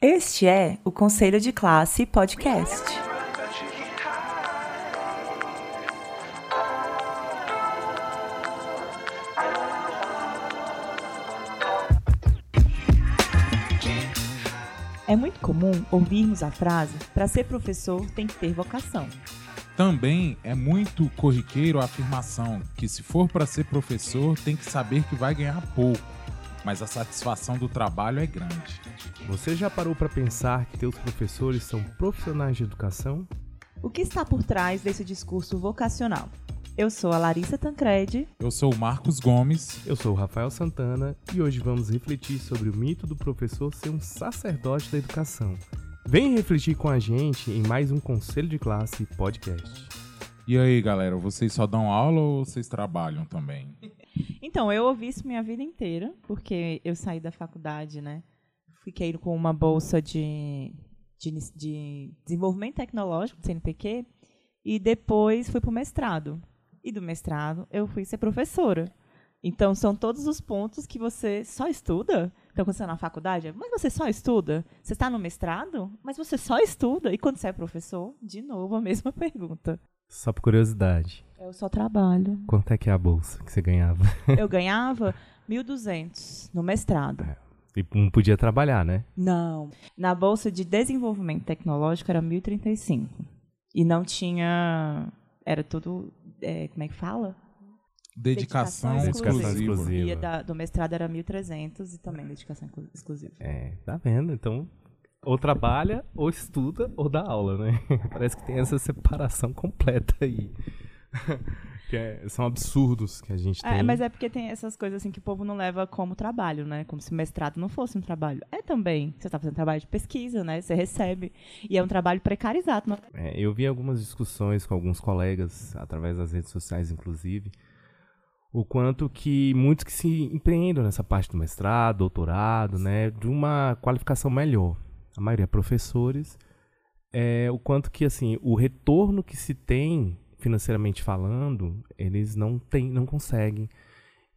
Este é o Conselho de Classe Podcast. É muito comum ouvirmos a frase: para ser professor tem que ter vocação. Também é muito corriqueiro a afirmação que se for para ser professor tem que saber que vai ganhar pouco, mas a satisfação do trabalho é grande. Você já parou para pensar que teus professores são profissionais de educação? O que está por trás desse discurso vocacional? Eu sou a Larissa Tancredi. Eu sou o Marcos Gomes. Eu sou o Rafael Santana e hoje vamos refletir sobre o mito do professor ser um sacerdote da educação. Vem refletir com a gente em mais um Conselho de Classe podcast. E aí, galera, vocês só dão aula ou vocês trabalham também? Então, eu ouvi isso minha vida inteira, porque eu saí da faculdade, né? Fiquei com uma bolsa de, de, de desenvolvimento tecnológico do CNPq e depois fui para o mestrado. E do mestrado eu fui ser professora. Então, são todos os pontos que você só estuda. Então, quando você está na faculdade, mas você só estuda? Você está no mestrado? Mas você só estuda? E quando você é professor, de novo, a mesma pergunta. Só por curiosidade. Eu só trabalho. Quanto é que é a bolsa que você ganhava? Eu ganhava 1.200 no mestrado. É. E não podia trabalhar, né? Não. Na bolsa de desenvolvimento tecnológico era 1.035. E não tinha. Era tudo. É, como é que fala? Dedicação, dedicação exclusiva. exclusiva. E da, do mestrado era 1.300 e também dedicação exclusiva. É, tá vendo? Então, ou trabalha, ou estuda, ou dá aula, né? Parece que tem essa separação completa aí. que é, são absurdos que a gente é, tem. Mas é porque tem essas coisas assim que o povo não leva como trabalho, né? Como se mestrado não fosse um trabalho. É também. Você está fazendo trabalho de pesquisa, né? Você recebe. E é um trabalho precarizado. Não? É, eu vi algumas discussões com alguns colegas, através das redes sociais, inclusive, o quanto que muitos que se empreendam nessa parte do mestrado, doutorado, né, de uma qualificação melhor. A maioria é professores. É, o quanto que assim o retorno que se tem financeiramente falando, eles não têm, não conseguem.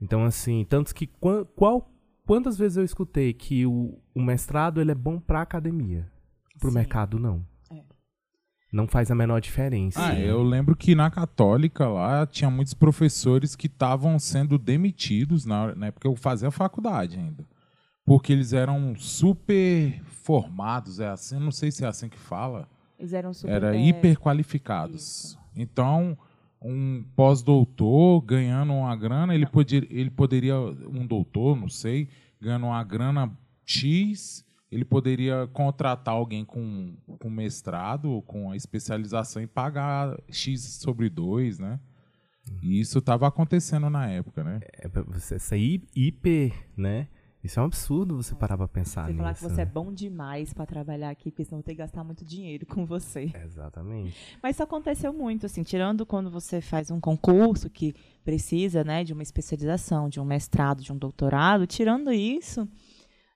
Então assim, tantos que qual, quantas vezes eu escutei que o, o mestrado ele é bom para academia, para o mercado não não faz a menor diferença. Ah, eu lembro que na Católica lá tinha muitos professores que estavam sendo demitidos na, na época eu fazia faculdade ainda. Porque eles eram super formados, é assim, não sei se é assim que fala. Eles eram super Era é... hiper qualificados. Então, um pós-doutor ganhando uma grana, ele, podia, ele poderia, um doutor, não sei, ganhando uma grana X, ele poderia contratar alguém com, com mestrado, com a especialização e pagar X sobre 2, né? E isso estava acontecendo na época, né? É, você sair hiper, né? Isso é um absurdo você parar para pensar você nisso. Você falar que você né? é bom demais para trabalhar aqui, porque senão eu vou ter que gastar muito dinheiro com você. Exatamente. Mas isso aconteceu muito, assim, tirando quando você faz um concurso que precisa, né, de uma especialização, de um mestrado, de um doutorado, tirando isso,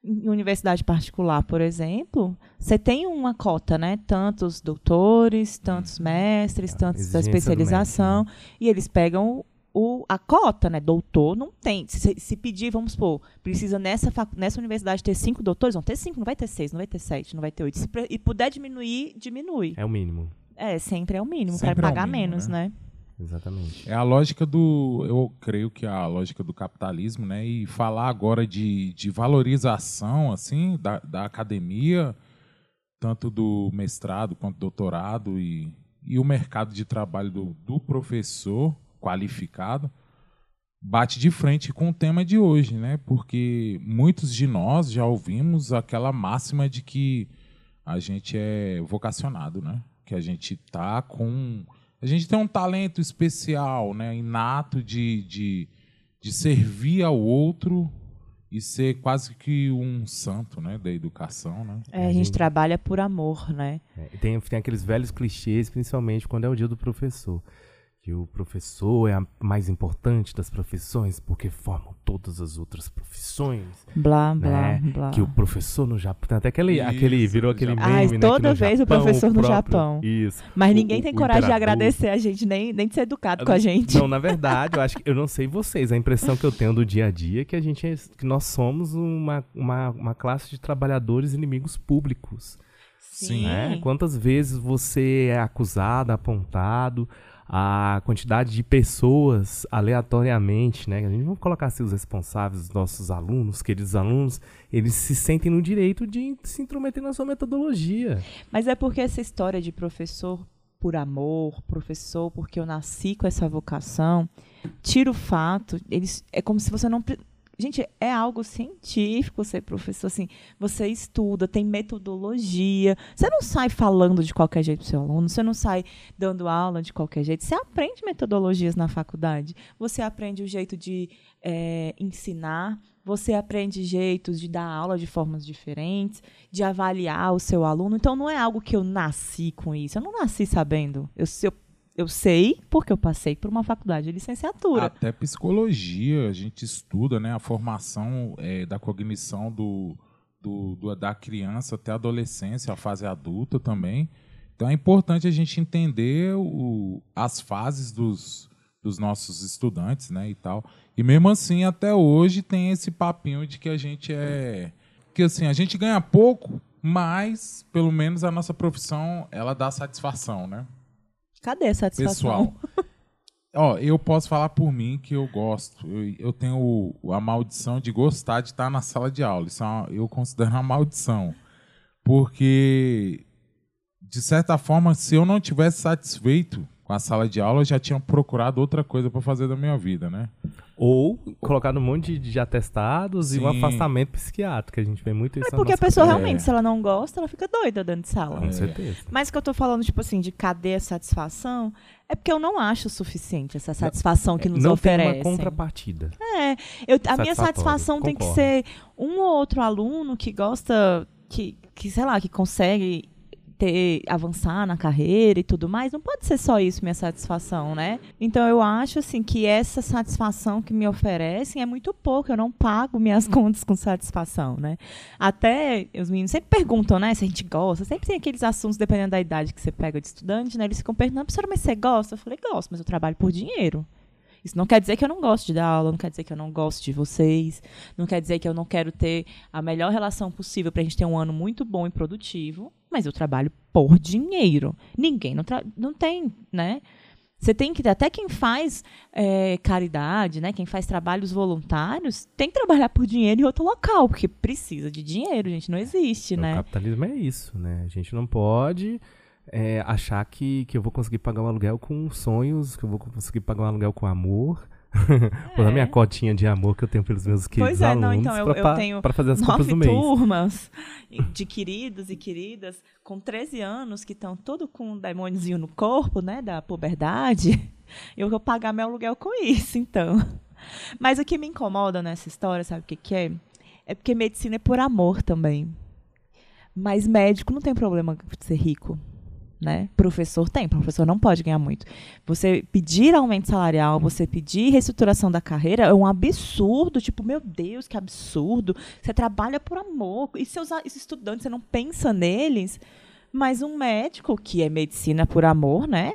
em universidade particular, por exemplo, você tem uma cota, né? Tantos doutores, tantos uhum. mestres, tantos da especialização, médico, né? e eles pegam o, a cota, né? Doutor não tem. Se, se pedir, vamos supor, precisa nessa, nessa universidade ter cinco doutores, vão ter cinco, não vai ter seis, não vai ter sete, não vai ter oito. Se, e puder diminuir, diminui. É o mínimo. É, sempre é o mínimo, para pagar é mínimo, menos, né? né? Exatamente. É a lógica do. Eu creio que é a lógica do capitalismo, né? E falar agora de, de valorização, assim, da, da academia, tanto do mestrado quanto do doutorado, e, e o mercado de trabalho do, do professor qualificado, bate de frente com o tema de hoje, né? Porque muitos de nós já ouvimos aquela máxima de que a gente é vocacionado, né? Que a gente tá com a gente tem um talento especial, né, inato de, de, de servir ao outro e ser quase que um santo, né, da educação, né? É, a gente trabalha por amor, né? É, tem, tem aqueles velhos clichês, principalmente quando é o dia do professor. Que o professor é a mais importante das profissões porque formam todas as outras profissões. Blá, blá, né? blá. Que o professor no Japão. Tem até aquele, Isso, aquele virou no aquele meme, Ai, né? toda no vez o Japão, professor no próprio- Japão. Isso. Mas O- ninguém o- tem o coragem de agradecer a gente, nem, nem de ser educado com a gente. Não, na verdade, eu acho que eu não sei vocês, a impressão que eu tenho do dia a dia é que a gente é, que nós somos uma, uma, uma classe de trabalhadores inimigos públicos. Sim. né? Quantas vezes você é acusado, apontado, a quantidade de pessoas aleatoriamente, né? A gente vamos colocar assim os responsáveis, os nossos alunos, queridos alunos, eles se sentem no direito de se intrometer na sua metodologia. Mas é porque essa história de professor por amor, professor porque eu nasci com essa vocação, tira o fato, eles é como se você não Gente, é algo científico ser professor, assim, você estuda, tem metodologia. Você não sai falando de qualquer jeito pro seu aluno, você não sai dando aula de qualquer jeito. Você aprende metodologias na faculdade. Você aprende o jeito de eh, ensinar, você aprende jeitos de dar aula de formas diferentes, de avaliar o seu aluno. Então, não é algo que eu nasci com isso. Eu não nasci sabendo. Eu, eu, eu sei porque eu passei por uma faculdade de licenciatura. Até psicologia, a gente estuda né, a formação eh, da cognição do, do, do- da criança até a adolescência, a fase adulta também. Então é importante a gente entender o- as fases dos, dos nossos estudantes né, e tal. E mesmo assim, até hoje tem esse papinho de que a gente é. Que assim, a gente ganha pouco, mas pelo menos a nossa profissão ela dá satisfação, né? Cadê a satisfação? Pessoal, ó, eu posso falar por mim que eu gosto. Eu, eu tenho a maldição de gostar de estar na sala de aula. Isso é uma- eu considero uma maldição. Porque, de certa forma, se eu não tivesse satisfeito com a sala de aula, eu já tinha procurado outra coisa para fazer da minha vida, né? Ou colocado um monte de, de atestados e um Sim. afastamento psiquiátrico, que a gente vê muito isso É porque a pessoa carreira. realmente, se ela não gosta, ela fica doida dentro de sala. Com certeza. Mas o que eu tô falando, tipo assim, de cadê a satisfação, é porque eu não acho suficiente essa satisfação que nos não tem oferecem. uma contrapartida. É, eu, a minha satisfação tem que concordo. ser um ou outro aluno que gosta, que, que sei lá, que consegue ter, avançar na carreira e tudo mais. Não pode ser só isso minha satisfação, né? Então eu acho assim que essa satisfação que me oferecem é muito pouco. Eu não pago minhas contas com satisfação, né? Até os meninos sempre perguntam, né, se a gente gosta. Sempre tem aqueles assuntos, dependendo da idade que você pega de estudante, né? Eles ficam perguntando, professora, mas você gosta? Eu falei, gosto, mas eu trabalho por dinheiro. Isso não quer dizer que eu não gosto de dar aula, não quer dizer que eu não gosto de vocês, não quer dizer que eu não quero ter a melhor relação possível para a gente ter um ano muito bom e produtivo, mas eu trabalho por dinheiro. Ninguém não, não tem, né? Você tem que até quem faz é, caridade, né? Quem faz trabalhos voluntários, tem que trabalhar por dinheiro em outro local, porque precisa de dinheiro, gente, não existe, O né? capitalismo é isso, né? A gente não pode é, achar que, que eu vou conseguir pagar um aluguel com sonhos, que eu vou conseguir pagar um aluguel com amor. Por a minha cotinha de amor que eu tenho pelos meus queridos Pois é, alunos não, então eu, pra, eu tenho pra fazer as compras do mês. turmas de queridos e queridas com 13 anos que estão todo com um demôniozinho no corpo, né, da puberdade. Eu vou pagar meu aluguel com isso, então. Mas o que me incomoda nessa história, sabe o que, que é? É porque medicina é por amor também. Mas médico não tem problema de ser rico. Né? Professor tem, professor não pode ganhar muito. Você pedir aumento salarial, você pedir reestruturação da carreira é um absurdo. Tipo, meu Deus, que absurdo. Você trabalha por amor. E seus estudantes, você não pensa neles. Mas um médico, que é medicina por amor, né?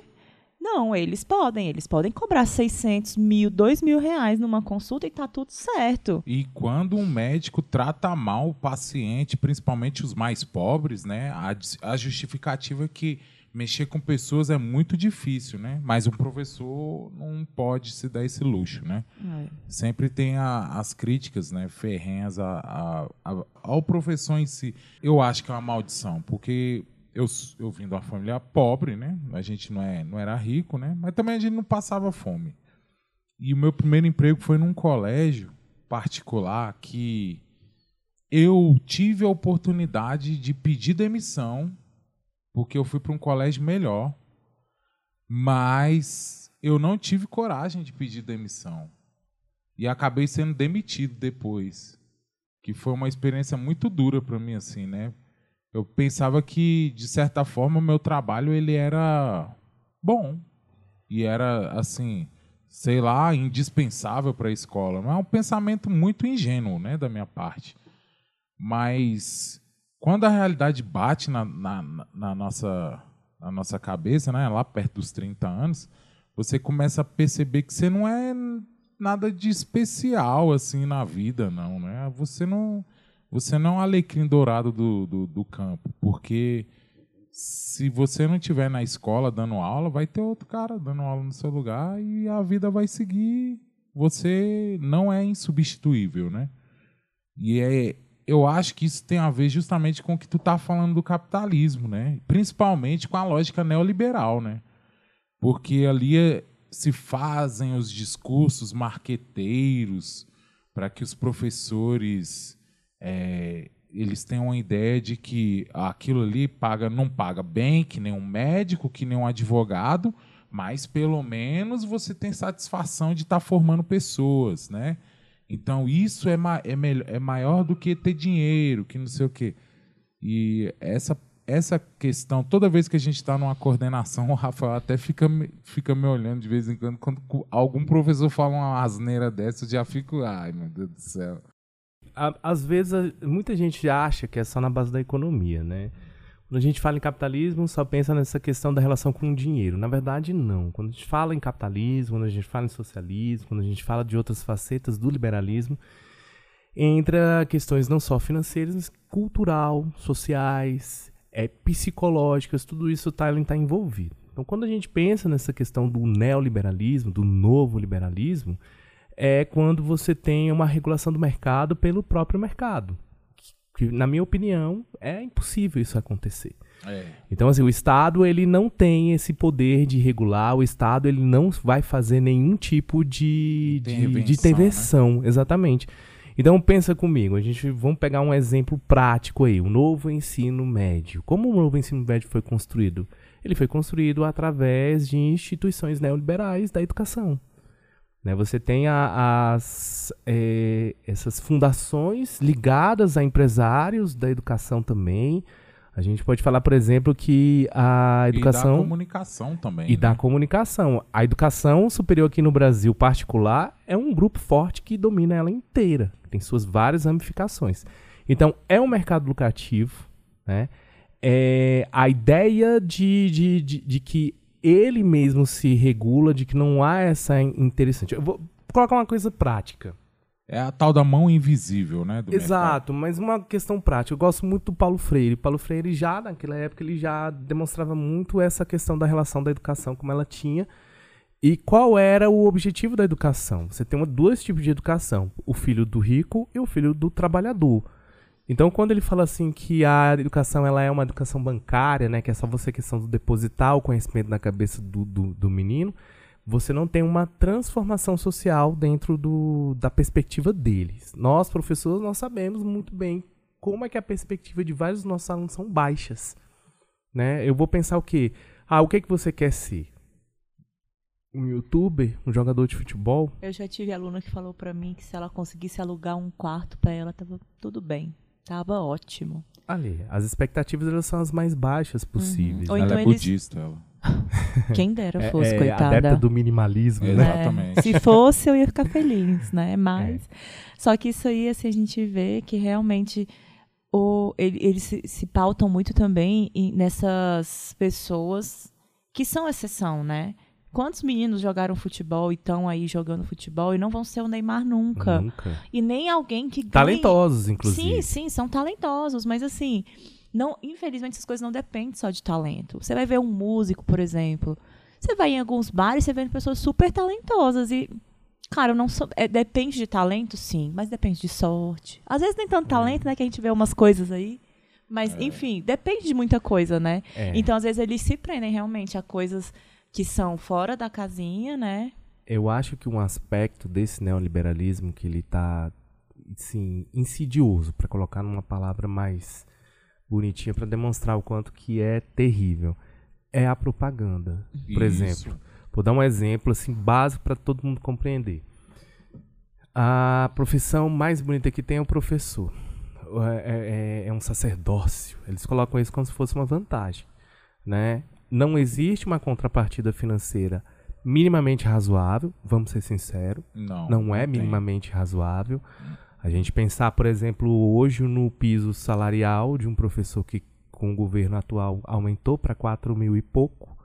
Não, eles podem. Eles podem cobrar 600 mil, 2 mil reais numa consulta e tá tudo certo. E quando um médico trata mal o paciente, principalmente os mais pobres, né? A, a justificativa é que mexer com pessoas é muito difícil, né? Mas um professor não pode se dar esse luxo, né? Sempre tem a- as críticas, né? Ferrenhas a- a- ao professor em si. Eu acho que é uma maldição, porque eu, eu vim de uma família pobre, né? A gente não, é, não era rico, né? Mas também a gente não passava fome. E o meu primeiro emprego foi num colégio particular que eu tive a oportunidade de pedir demissão porque eu fui para um colégio melhor, mas eu não tive coragem de pedir demissão e acabei sendo demitido depois, que foi uma experiência muito dura para mim assim, né? Eu pensava que de certa forma o meu trabalho ele era bom, e era assim, sei lá, indispensável para a escola. Mas é um pensamento muito ingênuo, né, da minha parte. Mas quando a realidade bate na, na, na nossa, na nossa cabeça, né, lá perto dos 30 anos, você começa a perceber que você não é nada de especial assim na vida, não, né? Você não, você não é um alecrim dourado do, do, do campo, porque se você não estiver na escola dando aula, vai ter outro cara dando aula no seu lugar e a vida vai seguir. Você não é insubstituível, né? E é, eu acho que isso tem a ver justamente com o que tu tá falando do capitalismo, né? Principalmente com a lógica neoliberal, né? Porque ali é, se fazem os discursos marqueteiros para que os professores é, eles têm uma ideia de que aquilo ali paga não paga bem que nem um médico que nem um advogado mas pelo menos você tem satisfação de estar tá formando pessoas né então isso é, ma é, é maior do que ter dinheiro que não sei o quê e essa essa questão, toda vez que a gente está numa coordenação, o Rafael até fica, fica me olhando de vez em quando. Quando algum professor fala uma asneira dessa, eu já fico, ai meu Deus do céu. Às vezes, muita gente acha que é só na base da economia, né? Quando a gente fala em capitalismo, só pensa nessa questão da relação com o dinheiro. Na verdade, não. Quando a gente fala em capitalismo, quando a gente fala em socialismo, quando a gente fala de outras facetas do liberalismo, entra questões não só financeiras, mas cultural, sociais, é, psicológicas, tudo isso está tá envolvido. Então, quando a gente pensa nessa questão do neoliberalismo, do novo liberalismo, é quando você tem uma regulação do mercado pelo próprio mercado. Que, na minha opinião, é impossível isso acontecer. É. Então, assim, o Estado ele não tem esse poder de regular, o Estado ele não vai fazer nenhum tipo de, de, de intervenção. Né? Exatamente. Então pensa comigo, a gente vamos pegar um exemplo prático aí, o novo ensino médio. Como o novo ensino médio foi construído? Ele foi construído através de instituições neoliberais da educação. Né? Você tem a, as, é, essas fundações ligadas a empresários da educação também. A gente pode falar, por exemplo, que a educação. E da comunicação também. E né? da comunicação. A educação superior aqui no Brasil particular é um grupo forte que domina ela inteira tem suas várias ramificações. Então, é um mercado lucrativo, né? É a ideia de, de, de, de que ele mesmo se regula, de que não há essa interessante. Eu vou colocar uma coisa prática. É a tal da mão invisível, né? Exato, mercado. mas uma questão prática. Eu gosto muito do Paulo Freire. Paulo Freire já, naquela época, ele já demonstrava muito essa questão da relação da educação, como ela tinha e qual era o objetivo da educação? Você tem dois tipos de educação: o filho do rico e o filho do trabalhador. Então, quando ele fala assim que a educação ela é uma educação bancária, né, que é só você questão do depositar o conhecimento na cabeça do, do, do menino, você não tem uma transformação social dentro do, da perspectiva deles. Nós, professores, nós sabemos muito bem como é que a perspectiva de vários dos nossos alunos são baixas. Né? Eu vou pensar o quê? Ah, o que, é que você quer ser? um youtuber, um jogador de futebol. Eu já tive aluna que falou para mim que se ela conseguisse alugar um quarto para ela, tava tudo bem. Tava ótimo. Ali, as expectativas elas são as mais baixas possíveis. Uhum. ela então é eles... budista, ela. Quem dera é, fosse, é, coitada. Adepta do minimalismo. Né? Exatamente. É, se fosse, eu ia ficar feliz, né? Mas. É. Só que isso aí, assim, a gente vê que realmente o, ele, eles se, se pautam muito também nessas pessoas que são exceção, né? Quantos meninos jogaram futebol e estão aí jogando futebol e não vão ser o Neymar nunca? Nunca. E nem alguém que ganhe... Talentosos, inclusive. Sim, sim, são talentosos, mas assim, não, infelizmente essas coisas não dependem só de talento. Você vai ver um músico, por exemplo. Você vai em alguns bares, você vê pessoas super talentosas e Cara, não sou, é, depende de talento, sim, mas depende de sorte. Às vezes nem tanto é. talento, né, que a gente vê umas coisas aí. Mas, é. enfim, depende de muita coisa, né? É. Então, às vezes, eles se prendem realmente a coisas que são fora da casinha, né? Eu acho que um aspecto desse neoliberalismo que ele está assim, insidioso, para colocar numa palavra mais bonitinha para demonstrar o quanto que é terrível, é a propaganda. Por Isso. exemplo, vou dar um exemplo assim básico para todo mundo compreender. A profissão mais bonita que tem é o professor. É, é, é um sacerdócio. Eles colocam isso como se fosse uma vantagem, né? Não existe uma contrapartida financeira minimamente razoável, vamos ser sinceros. Não. Não é tem. minimamente razoável. A gente pensar, por exemplo, hoje no piso salarial de um professor que com o governo atual aumentou para 4 mil e pouco,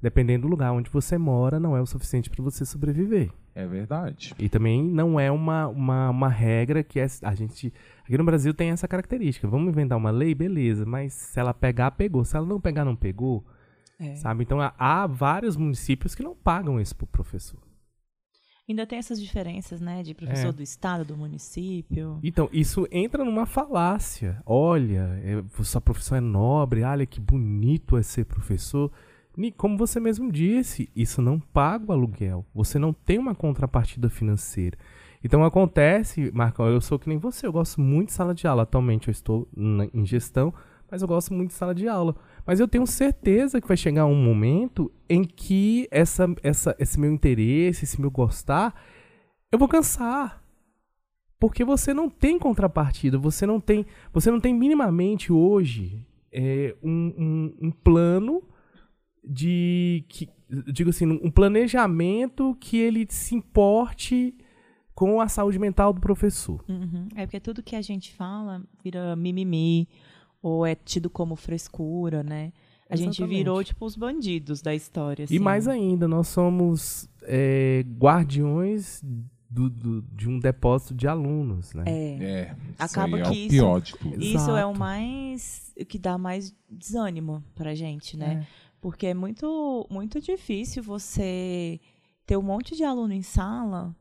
dependendo do lugar onde você mora, não é o suficiente para você sobreviver. É verdade. E também não é uma, uma, uma regra que é, a gente. Aqui no Brasil tem essa característica. Vamos inventar uma lei, beleza, mas se ela pegar, pegou. Se ela não pegar, não pegou. É. Sabe? Então há- vários municípios que não pagam isso pro professor. Ainda tem essas diferenças, né? De professor É. do estado, do município. Então, isso entra numa falácia. Olha, é, sua profissão é nobre, olha que bonito é ser professor. E como você mesmo disse, isso não paga o aluguel. Você não tem uma contrapartida financeira. Então acontece, Marcão, eu sou que nem você, eu gosto muito de sala de aula. Atualmente eu estou na- em gestão, mas eu gosto muito de sala de aula. Mas eu tenho certeza que vai chegar um momento em que essa, essa, esse meu interesse, esse meu gostar, eu vou cansar. Porque você não tem contrapartida, você não tem, você não tem minimamente hoje é, um, um, um plano de que digo assim, um planejamento que ele se importe com a saúde mental do professor. Uhum. É porque tudo que a gente fala vira mimimi ou é tido como frescura, né? A gente Exatamente. virou, tipo, os bandidos da história. E assim. mais ainda, nós somos é, guardiões do, do- de um depósito de alunos, né? É. É. Acaba isso aí que é o isso- pior de tudo. Isso é o Exato. mais. o que dá mais desânimo pra gente, né? Porque é muito, muito difícil você ter um monte de aluno em sala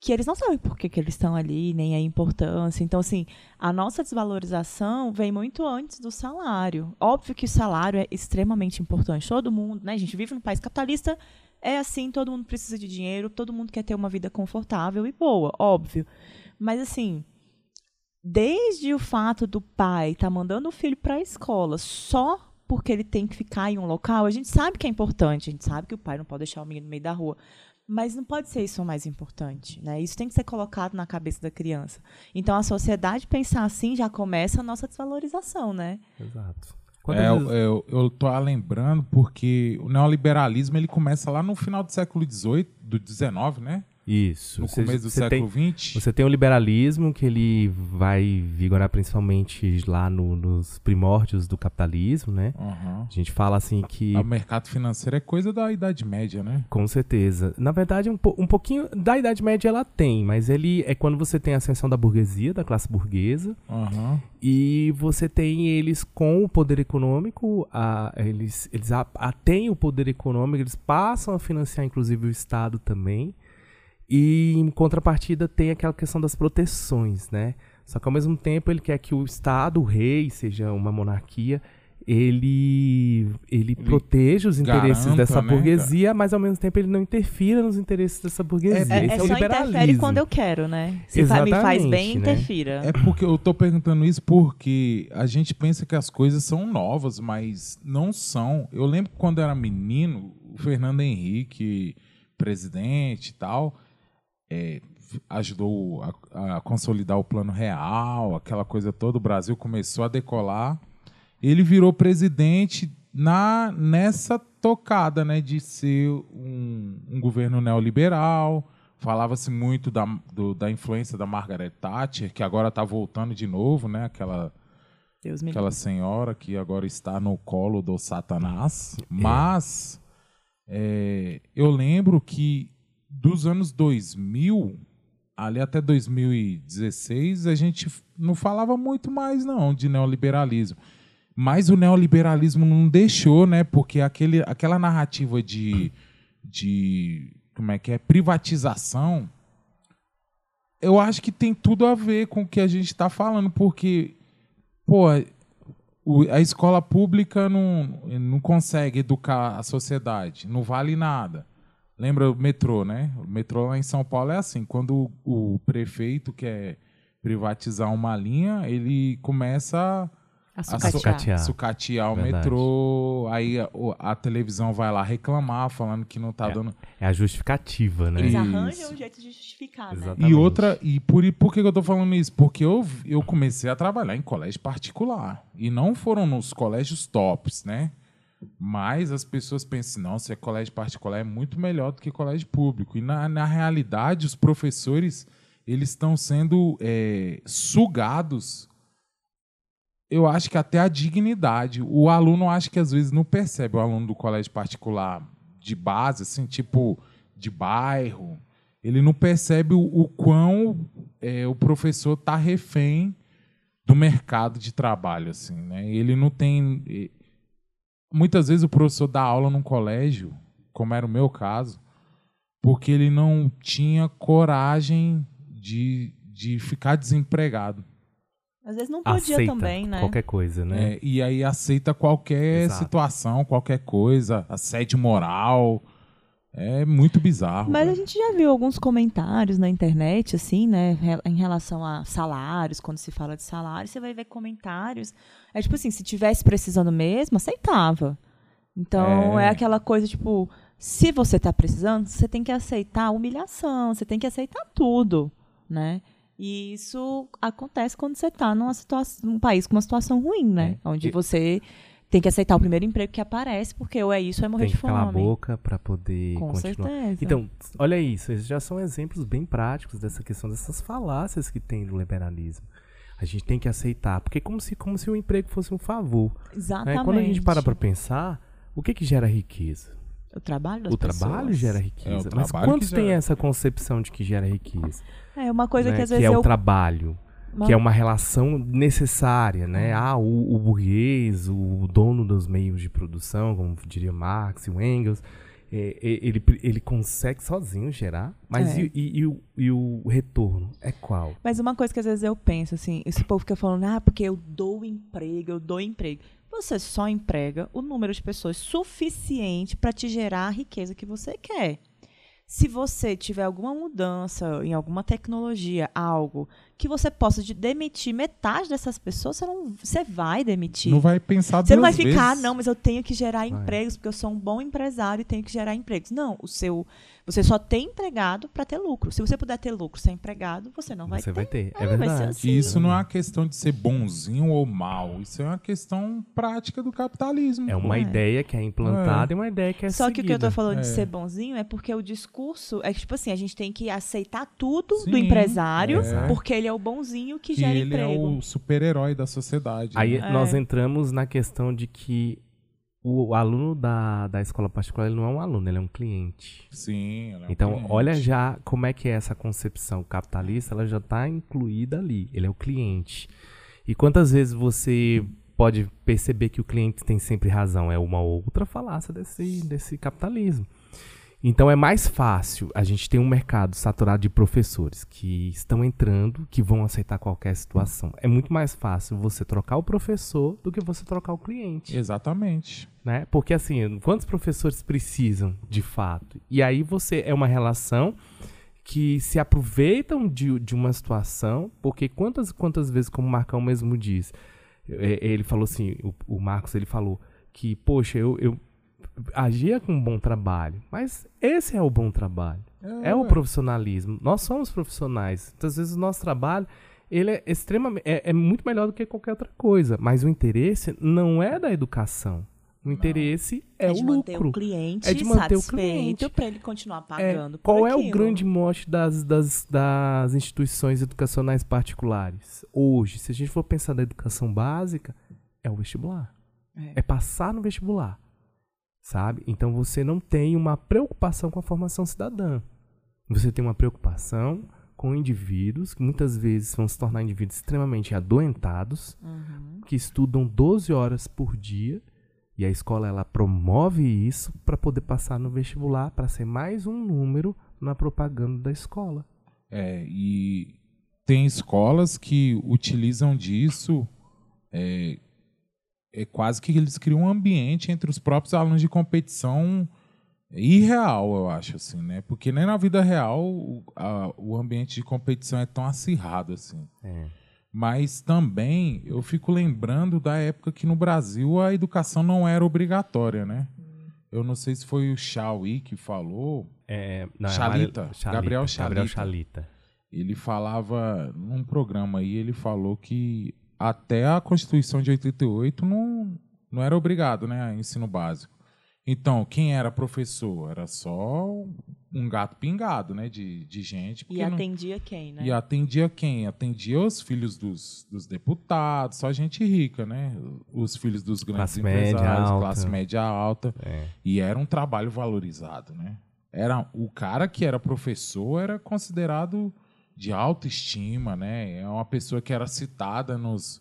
que eles não sabem por que, que eles estão ali, nem a importância. Então, assim, a nossa desvalorização vem muito antes do salário. Óbvio que o salário é extremamente importante. Todo mundo, né? A gente vive num país capitalista, é assim, todo mundo precisa de dinheiro, todo mundo quer ter uma vida confortável e boa, óbvio. Mas, assim, desde o fato do pai estar mandando o filho para a escola só porque ele tem que ficar em um local, a gente sabe que é importante, a gente sabe que o pai não pode deixar o menino no meio da rua, mas não pode ser isso o mais importante, né? Isso tem que ser colocado na cabeça da criança. Então a sociedade pensar assim já começa a nossa desvalorização, né? Exato. É, vezes- eu, eu tô lembrando porque o neoliberalismo ele começa lá no final do século XVIII, do XIX, né? Isso. No começo do século XX. Você tem o liberalismo, que ele vai vigorar principalmente lá no- nos primórdios do capitalismo, né? Aham. A gente fala assim que. O mercado financeiro é coisa da Idade Média, né? Com certeza. Na verdade, um, po- um pouquinho da Idade Média ela tem, mas ele é quando você tem a ascensão da burguesia, da classe burguesa, Aham. e você tem eles com o poder econômico, a- eles, eles a, a- têm o poder econômico, eles passam a financiar inclusive o Estado também, e em contrapartida tem aquela questão das proteções, né? Só que ao mesmo tempo ele quer que o Estado, o rei, seja uma monarquia, ele, ele, proteja os interesses garanta, dessa né, burguesia, mas ao mesmo tempo ele não interfira nos interesses dessa burguesia. É, Esse é é, o só liberalismo. interfere quando eu quero, né? Se fa- me faz bem, Exatamente, né? interfira. É porque eu tô perguntando isso porque a gente pensa que as coisas são novas, mas não são. Eu lembro que quando eu era menino, o Fernando Henrique, presidente e tal, é, ajudou a, a consolidar o plano real, aquela coisa toda. O Brasil começou a decolar. Ele virou presidente na nessa tocada, né, de ser um, um governo neoliberal. Falava-se muito da, do- da influência da Margaret Thatcher, que agora está voltando de novo, né? Aquela, Deus me aquela senhora que agora está no colo do Satanás. Mas é, eu lembro que dos anos 2000 ali até 2016 a gente não falava muito mais não de neoliberalismo. Mas o neoliberalismo não deixou, né? Porque aquele, aquela narrativa de, de como é que é privatização, eu acho que tem tudo a ver com o que a gente está falando, porque pô, a escola pública não, não consegue educar a sociedade, não vale nada. Lembra o metrô, né? O metrô lá em São Paulo é assim, quando o, o prefeito quer privatizar uma linha, ele começa A a sucatear. sucatear. sucatear o Verdade. metrô, aí a, a televisão vai lá reclamar, falando que não tá É. dando. É a justificativa, né? Eles Isso. arranjam um jeito de justificar, né? Exatamente. E outra, e por, e por que que eu tô falando isso? Porque eu, eu comecei a trabalhar em colégio particular. E não foram nos colégios tops, né? Mas as pessoas pensam, não, se é colégio particular é muito melhor do que colégio público. E na, na realidade, os professores eles estão sendo é, sugados, eu acho que até a dignidade. O aluno acho que às vezes não percebe, o aluno do colégio particular de base, assim, tipo de bairro, ele não percebe o, o quão é, o professor está refém do mercado de trabalho, assim, né? Ele não tem muitas vezes o professor dá aula num colégio, como era o meu caso, porque ele não tinha coragem de, de ficar desempregado. Às vezes não podia Aceita também, né? qualquer coisa, né? É, e aí aceita qualquer Exato. situação, qualquer coisa, assédio moral. É muito bizarro. Mas a velho. gente já viu alguns comentários na internet, assim, né, em relação a salários, quando se fala de salário, você vai ver comentários. É tipo assim, se tivesse precisando mesmo, aceitava. Então, é, É. aquela coisa, tipo, se você tá precisando, você tem que aceitar a humilhação, você tem que aceitar tudo, né? E isso acontece quando você tá numa situação, num país com uma situação ruim, né? Onde E- você tem que aceitar o primeiro emprego que aparece, porque ou é isso ou é morrer Tem que de fome. calar a boca para poder Com continuar. certeza. Então, olha isso, esses já são exemplos bem práticos dessa questão dessas falácias que tem no liberalismo. A gente tem que aceitar, porque é como se, como se o emprego fosse um favor. né? Exatamente. Quando a gente para para pensar, o que que gera riqueza? O trabalho das o trabalho pessoas. gera É, riqueza. o Mas trabalho quantos que têm gera. essa concepção de que gera riqueza? É uma coisa né? que às que vezes é eu. o trabalho. uma- Que é uma relação necessária, né? Ah, o, o burguês, o dono dos meios de produção, como diria Marx e o Engels, é, é, ele, ele consegue sozinho gerar, mas É. e, e- e o, e o retorno é qual? Mas uma coisa que às vezes eu penso, assim, esse povo fica falando, ah, porque eu dou emprego, eu dou emprego. Você só emprega o número de pessoas suficiente para te gerar a riqueza que você quer. Se você tiver alguma mudança em alguma tecnologia, algo que você possa de demitir metade dessas pessoas, você, não, você vai demitir. Não vai pensar Você não vai ficar, vezes. não, mas eu tenho que gerar Vai. empregos, porque eu sou um bom empresário e tenho que gerar empregos. Não, o seu. Você só tem empregado para ter lucro. Se você puder ter lucro sem empregado, você não vai Você ter. vai ter. É, É, verdade. assim. E isso não é uma questão de ser bonzinho ou mal. Isso é uma questão prática do capitalismo. É uma É. ideia que é implantada e uma ideia que é Só que o que eu tô seguida. falando de É. ser bonzinho é porque o discurso é que, tipo assim, a gente tem que aceitar tudo do Sim, empresário, é. porque ele é o bonzinho que, que gera ele emprego. é o super-herói da sociedade. Aí né? É. nós entramos na questão de que o aluno da, da escola particular ele não é um aluno, ele é um cliente. Sim, ele é um Então, cliente. olha já como é que é essa concepção capitalista, ela já está incluída ali. Ele é o cliente. E quantas vezes você pode perceber que o cliente tem sempre razão? É uma outra falácia desse, desse capitalismo. Então é mais fácil, a gente tem um mercado saturado de professores que estão entrando, que vão aceitar qualquer situação. É muito mais fácil você trocar o professor do que você trocar o cliente Exatamente. né? Porque assim, quantos professores precisam de fato? E aí você é uma relação que se aproveitam de, de uma situação, porque quantas quantas vezes, como o Marcão mesmo diz, é, ele falou assim, o, o Marcos ele falou que, poxa, eu, eu agia com um bom trabalho, mas esse é o bom trabalho. É o ué. profissionalismo. Nós somos profissionais. Muitas vezes o nosso trabalho ele é extremamente é, é muito melhor do que qualquer outra coisa. Mas o interesse não é da educação. O interesse é, de o manter lucro. o cliente É de manter o cliente. para ele continuar É, pagando. por qual é o aquilo. grande mote das, das, das instituições educacionais particulares? Hoje, se a gente for pensar na educação básica, é o vestibular. É. É passar no vestibular. Sabe? Então você não tem uma preocupação com a formação cidadã. Você tem uma preocupação com indivíduos que muitas vezes vão se tornar indivíduos extremamente adoentados, Uhum. que estudam 12 horas por dia e a escola ela promove isso para poder passar no vestibular, para ser mais um número na propaganda da escola. É, e tem escolas que utilizam disso. É, é quase que eles criam um ambiente entre os próprios alunos de competição irreal, eu acho, assim, né? Porque nem na vida real o, a- o ambiente de competição é tão acirrado assim. É. Mas também eu fico lembrando da época que no Brasil a educação não era obrigatória, né? Eu não sei se foi o Chauí que falou, É, não, é Chalita, Amarelo- Chalita, Gabriel Gabriel Chalita. Chalita. ele falava num programa aí, ele falou que até a Constituição de 88 não, não era obrigado, né, a ensino básico. Então, quem era professor? Era só um gato pingado, né, de, de gente. E porque não- atendia quem, né? e atendia quem? Atendia os filhos dos, dos deputados, só gente rica, né? Os filhos dos grandes Classe média empresários, alta. classe média alta. É. E era um trabalho valorizado, né? Era, o cara que era professor era considerado de autoestima, né? É uma pessoa que era citada nos,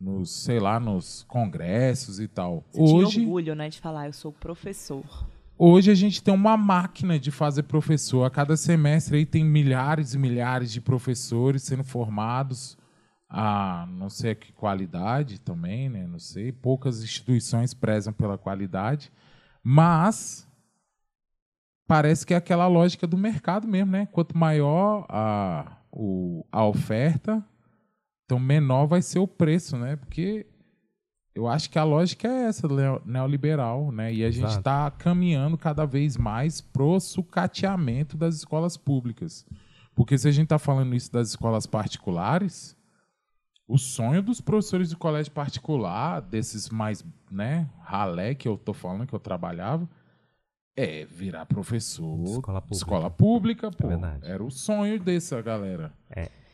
nos sei lá, nos congressos e tal. Você tinha Hoje, orgulho, né, de falar, eu sou professor. Hoje a gente tem uma máquina de fazer professor. A cada semestre aí tem milhares e milhares de professores sendo formados a não sei que qualidade também, né? Não sei. Poucas instituições prezam pela qualidade, mas parece que é aquela lógica do mercado mesmo, né? Quanto maior a, o, a oferta, então menor vai ser o preço, né? Porque eu acho que a lógica é essa, neo- neoliberal, né? E a gente está caminhando cada vez mais pro sucateamento das escolas públicas. Porque se a gente está falando isso das escolas particulares, o sonho dos professores de colégio particular, desses mais, né, ralé que eu tô falando, que eu trabalhava, é virar professor Escola pública. escola pública, pô. verdade. Era o sonho dessa galera.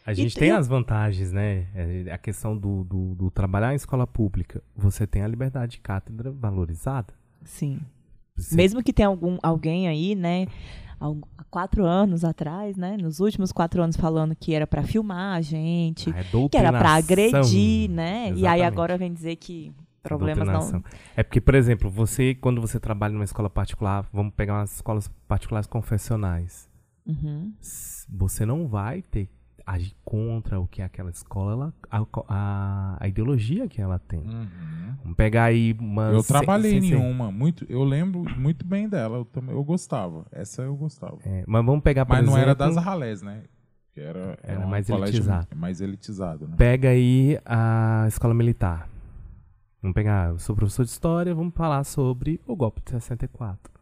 A gente E tem tem- as vantagens, né? É, A questão do, do, do trabalhar em escola pública. Você tem a liberdade de cátedra valorizada. Sim. Você- Mesmo que tenha algum, alguém aí, né, há quatro anos atrás, né, nos últimos quatro anos falando que era pra filmar a gente, a que era pra doutrinação. agredir, né, e aí Exatamente. agora vem dizer que problemas não... É porque, por exemplo, você, quando você trabalha numa escola particular, vamos pegar umas escolas particulares confessionais. Uhum. Você não vai ter agir contra o que é aquela escola, ela- a, a, a ideologia que ela tem. Vamos pegar aí uma. Eu trabalhei sem em uma, muito, eu lembro muito bem dela, eu, também, eu gostava. Essa eu gostava. É, mas vamos pegar, por Mas não era exemplo, das ralés, né? Que era, Era um mais elitizado. Mais elitizado, né? Pega aí a escola militar. Vamos pegar, eu sou professor de história, vamos falar sobre o golpe de 64.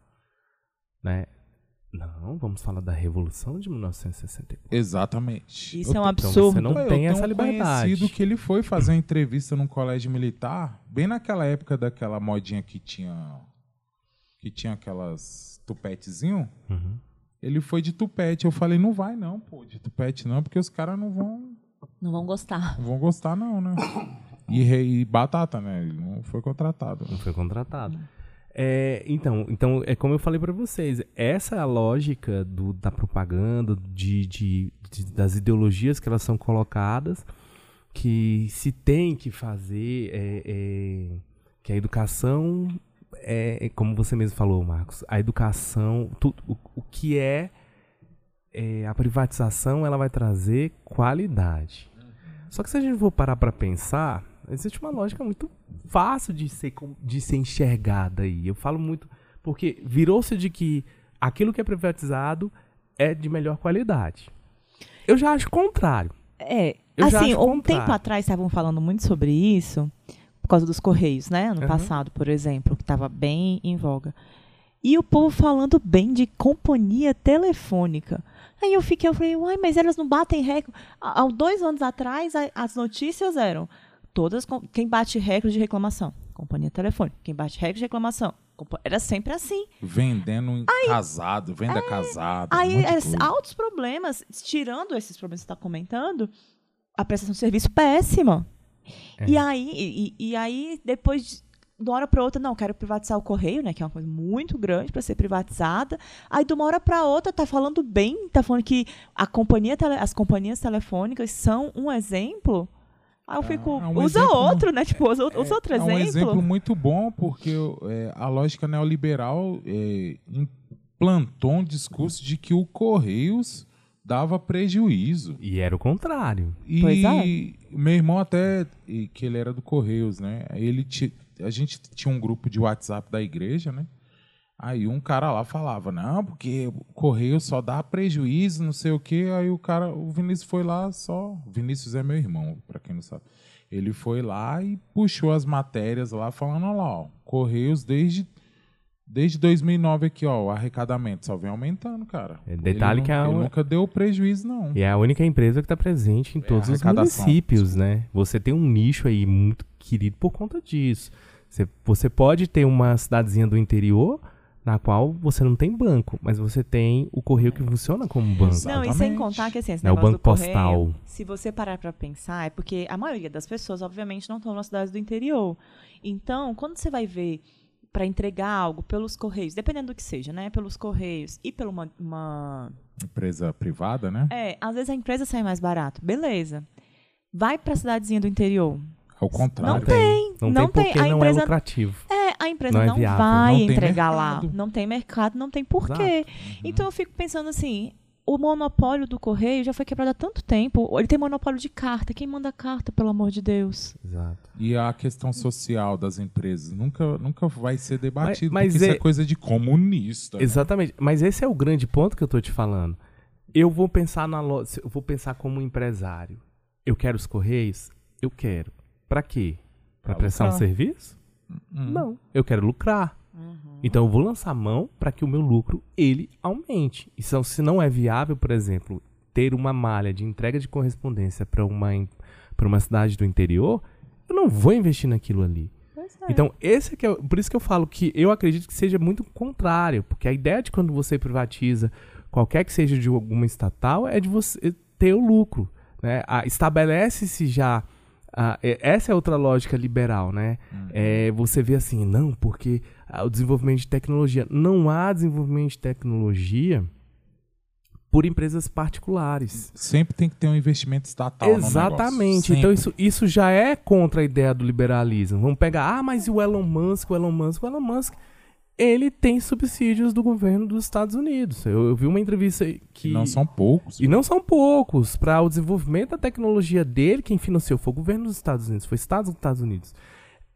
Né? Não, vamos falar da Revolução de 1964. Exatamente. Isso é um Então absurdo. você não Eu tem tenho essa liberdade. conhecido que ele foi fazer uma entrevista num colégio militar, bem naquela época daquela modinha que tinha que tinha aquelas tupetezinho. Uhum. Ele foi de tupete. Eu falei, não vai não, pô, de tupete não, porque os caras não vão, Não vão gostar. não vão gostar não, né? E, e batata, né? Ele não foi contratado. Não foi contratado. É, então, então, é como eu falei pra vocês, essa é a lógica do, da propaganda, de, de- de- das ideologias que elas são colocadas, que se tem que fazer, é, é, que a educação, é, é como você mesmo falou, Marcos, a educação, tu- o, o que é, é, a privatização, ela vai trazer qualidade. Só que se a gente for parar pra pensar, existe uma lógica muito fácil de ser, de ser enxergada aí. Eu falo muito porque virou-se de que aquilo que é privatizado é de melhor qualidade. Eu já acho o contrário. É, Eu assim, um contrário. tempo atrás estavam falando muito sobre isso, por causa dos Correios, né? Ano Uhum. passado, por exemplo, que estava bem em voga. E o povo falando bem de companhia telefônica. Aí eu fiquei, eu falei, uai, mas elas não batem recorde. Há dois anos atrás, as notícias eram todas, quem bate recorde de reclamação? Companhia telefônica. Quem bate recorde de reclamação? Era sempre assim. Vendendo em casado, venda casada. um Aí, é, altos problemas, tirando esses problemas que você está comentando, a prestação de serviço péssima. É. E aí, e, e aí, depois, de de uma hora para outra, não, quero privatizar o correio, né? Que é uma coisa muito grande para ser privatizada. Aí, de uma hora para outra, tá falando bem, tá falando que a companhia as companhias telefônicas são um exemplo. Aí eu fico, é um usa exemplo- outro, né? Tipo, usa, usa outro é exemplo. um exemplo muito bom, porque é, a lógica neoliberal é, implantou um discurso de que o Correios dava prejuízo. E era o contrário. E Pois é. meu irmão até, e que ele era do Correios, né? Ele a gente tinha um grupo de WhatsApp da igreja, né? Aí um cara lá falava, não, porque o Correio só dá prejuízo, não sei o quê. Aí o cara, o Vinícius foi lá só. O Vinícius é meu irmão, para quem não sabe. Ele foi lá e puxou as matérias lá, falando, olha lá, ó, Correios desde, desde 2009 aqui, ó, o arrecadamento só vem aumentando, cara. É, detalhe Ele que a- ele nunca deu prejuízo, não. E é a única empresa que está presente em todos os municípios, né? Você tem um nicho aí muito querido por conta disso. Você, você pode ter uma cidadezinha do interior na qual você não tem banco, mas você tem o correio que funciona como banco. Não, e sem contar que assim, esse É o banco do correio, postal. se você parar pra pensar, é porque a maioria das pessoas, obviamente, não estão nas cidades do interior. Então, quando você vai ver para entregar algo pelos correios, dependendo do que seja, né, pelos correios e pela uma, uma Empresa privada, né? é, às vezes a empresa sai mais barato, beleza? Vai pra cidadezinha do interior. Ao contrário. Não tem, Não, não tem tem. porque A não empresa- é lucrativo. É, a empresa Não é não, viável, vai não entregar lá. mercado. Não tem mercado, não tem porquê. Uhum. Então eu fico pensando assim, o monopólio do correio já foi quebrado há tanto tempo. Ele tem monopólio de carta. Quem manda carta, pelo amor de Deus? Exato. E a questão social das empresas nunca, nunca vai ser debatido, Mas- mas porque isso é- é coisa de comunista. né? Exatamente. Mas esse é o grande ponto que eu tô te falando. Eu vou pensar na lo... eu vou pensar como empresário. Eu quero os correios? Eu quero. Pra quê? Pra Pra prestar um serviço? Hum. Não. Eu quero lucrar. Então eu vou lançar mão para que o meu lucro ele aumente. Então, se não é viável, por exemplo, ter uma malha de entrega de correspondência para uma pra uma cidade do interior, eu não vou investir naquilo ali. É. Então, esse é que é, por isso que eu falo que eu acredito que seja muito contrário, porque a ideia de quando você privatiza qualquer que seja de alguma estatal é de você ter o lucro, né? Ah, Estabelece-se já ah, é- essa é outra lógica liberal, né? É, você vê assim, não, porque ah, o desenvolvimento de tecnologia não há desenvolvimento de tecnologia por empresas particulares. Sempre tem que ter um investimento estatal. Exatamente. Então isso, isso já é contra a ideia do liberalismo. Vamos pegar, ah, mas e o Elon Musk, o Elon Musk, o Elon Musk, ele tem subsídios do governo dos Estados Unidos. Eu, eu vi uma entrevista que não são poucos. e não são poucos. Para o desenvolvimento da tecnologia dele, quem financiou foi o governo dos Estados Unidos, foi Estados dos Estados Unidos.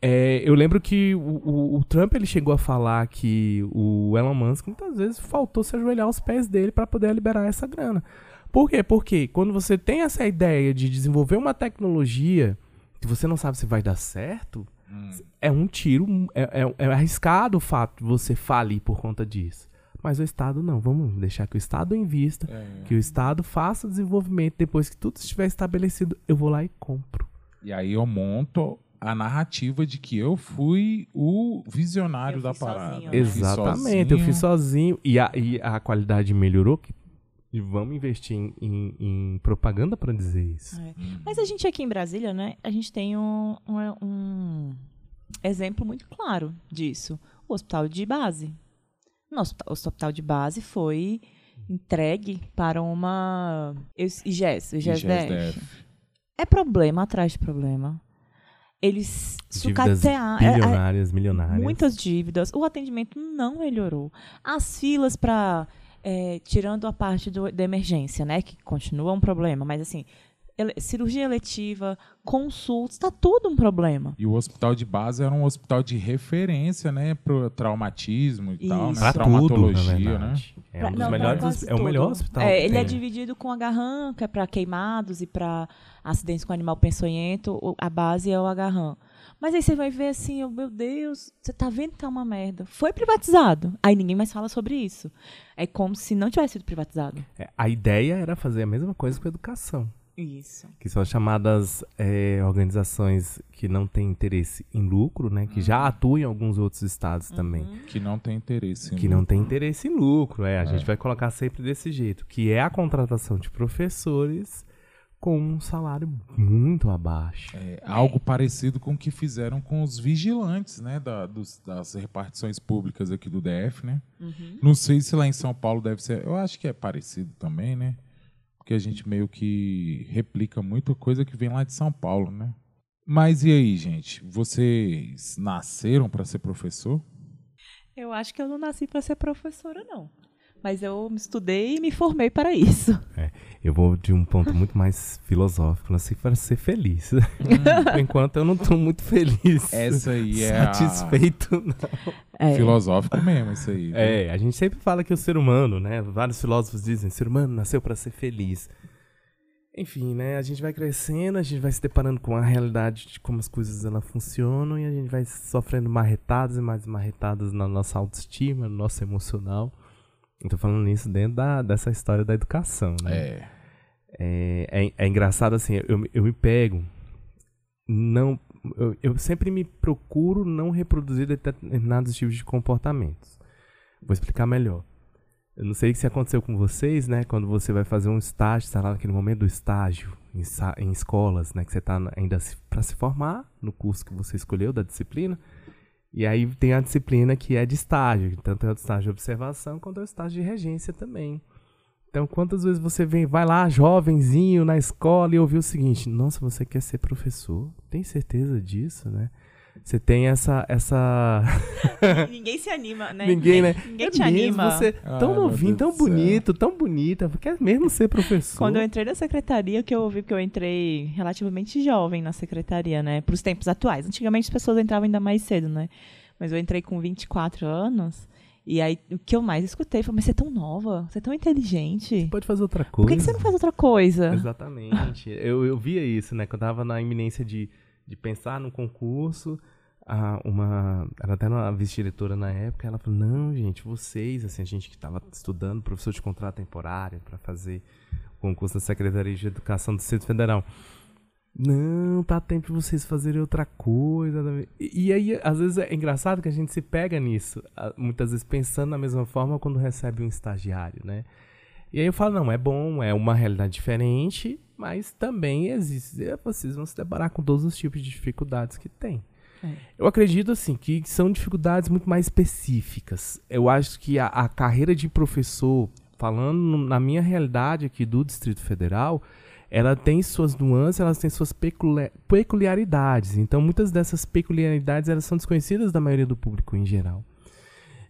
É, eu lembro que o, o- o Trump ele chegou a falar que o Elon Musk muitas vezes faltou se ajoelhar aos pés dele para poder liberar essa grana. Por quê? Porque quando você tem essa ideia de desenvolver uma tecnologia que você não sabe se vai dar certo, Hum. é um tiro, é, é- é arriscado o fato de você falir por conta disso. Mas o Estado não, vamos deixar que o Estado invista, É. que o Estado faça o desenvolvimento, depois que tudo estiver estabelecido, eu vou lá e compro. E aí eu monto a narrativa de que eu fui o visionário Eu da fiz parada. sozinho, né? Eu fiz Exatamente, eu fiz sozinho. sozinho e a, e a qualidade melhorou. que- e vamos investir em, em- em propaganda para dizer isso. É. Mas a gente aqui em Brasília, né, a gente tem um, um- um exemplo muito claro disso. O hospital de base. Nosso hospital de base foi entregue para uma IGES, IGES-DF. IGES-DF. É problema atrás de problema. Eles Dívidas sucatearam. é- é- bilionárias, milionárias. Muitas dívidas. O atendimento não melhorou. As filas para. Tirando a parte do- da emergência, né? Que continua um problema, mas assim. ele- cirurgia eletiva, consultas, está tudo um problema. E o hospital de base era um hospital de referência, né, pro traumatismo e tal, né, Isso. Pra tudo, traumatologia, né? É um dos não, melhores, é o melhor hospital. É, ele é tem. dividido com agarram, que é para queimados e para acidentes com animal peçonhento. o- A base é o agarram. Mas aí você vai ver assim, oh, meu Deus, você tá vendo que tá uma merda. Foi privatizado. Aí ninguém mais fala sobre isso. É como se não tivesse sido privatizado. É, a ideia era fazer a mesma coisa com a educação. Isso. que são as chamadas é, organizações que não têm interesse em lucro, né? Que Uhum. já atuam em alguns outros estados também. Que não tem interesse. Que no- não tem interesse em lucro, é. A gente vai colocar sempre desse jeito. Que é a contratação de professores com um salário muito abaixo. É, algo parecido com o que fizeram com os vigilantes, né, da- dos- das repartições públicas aqui do DF, né? Uhum. Não sei se lá em São Paulo deve ser. Eu acho que é parecido também, né? Porque a gente meio que replica muita coisa que vem lá de São Paulo, né? Mas e aí, gente? Vocês nasceram para ser professor? Eu acho que eu não nasci para ser professora, não. Mas eu estudei e me formei para isso. Eu vou de um ponto muito mais filosófico. Nasci para ser feliz. Por enquanto eu não estou muito feliz. Essa aí é a- Satisfeito, não. É. Filosófico mesmo, isso aí. viu? É, a gente sempre fala que o ser humano, né? Vários filósofos dizem, o ser humano nasceu para ser feliz. Enfim, né? A gente vai crescendo, a gente vai se deparando com a realidade de como as coisas elas funcionam e a gente vai sofrendo marretadas e mais marretadas na nossa autoestima, no nosso emocional. Eu tô falando isso dentro da, dessa história da educação, né? É. É, é, é engraçado assim, eu, eu me pego não eu, eu sempre me procuro não reproduzir determinados tipos de comportamentos. Vou explicar melhor. Eu não sei se aconteceu com vocês, né? Quando você vai fazer um estágio, está lá naquele momento do estágio, em, em escolas, né? Que você está ainda para se formar no curso que você escolheu da disciplina. E aí tem a disciplina que é de estágio, tanto é o estágio de observação quanto é o estágio de regência também. Então, quantas vezes você vem, vai lá, jovenzinho, na escola e ouviu o seguinte: Nossa, você quer ser professor? Tem certeza disso, né? Você tem essa. essa... Ninguém se anima, né? Ninguém, né? Ninguém é te mesmo, anima. Você tão Ai, novinho, tão bonito, tão bonita. Quer mesmo ser professor? Quando eu entrei na secretaria, que eu ouvi que eu entrei relativamente jovem na secretaria, né? Para os tempos atuais. Antigamente as pessoas entravam ainda mais cedo, né? Mas eu entrei com 24 anos. E aí, o que eu mais escutei foi, mas você é tão nova, você é tão inteligente. Você pode fazer outra coisa. Por que, que você não faz outra coisa? Exatamente. eu, eu via isso, né? Quando eu tava na iminência de, de pensar num concurso, a, uma... Era até uma vice-diretora na época, ela falou, não, gente, vocês, assim, a gente que estava estudando, professor de contrato temporário, para fazer o concurso da Secretaria de Educação do Distrito Federal. Não, tá tempo de vocês fazerem outra coisa. E, e, aí, às vezes, é engraçado que a gente se pega nisso. Muitas vezes pensando da mesma forma quando recebe um estagiário, né? E aí eu falo, não, é bom, é uma realidade diferente, mas também existe. É, vocês vão se deparar com todos os tipos de dificuldades que tem. É. Eu acredito, assim, que são dificuldades muito mais específicas. Eu acho que a, a carreira de professor, falando na minha realidade aqui do Distrito Federal, ela tem suas nuances, elas têm suas peculiaridades. Então, muitas dessas peculiaridades elas são desconhecidas da maioria do público em geral.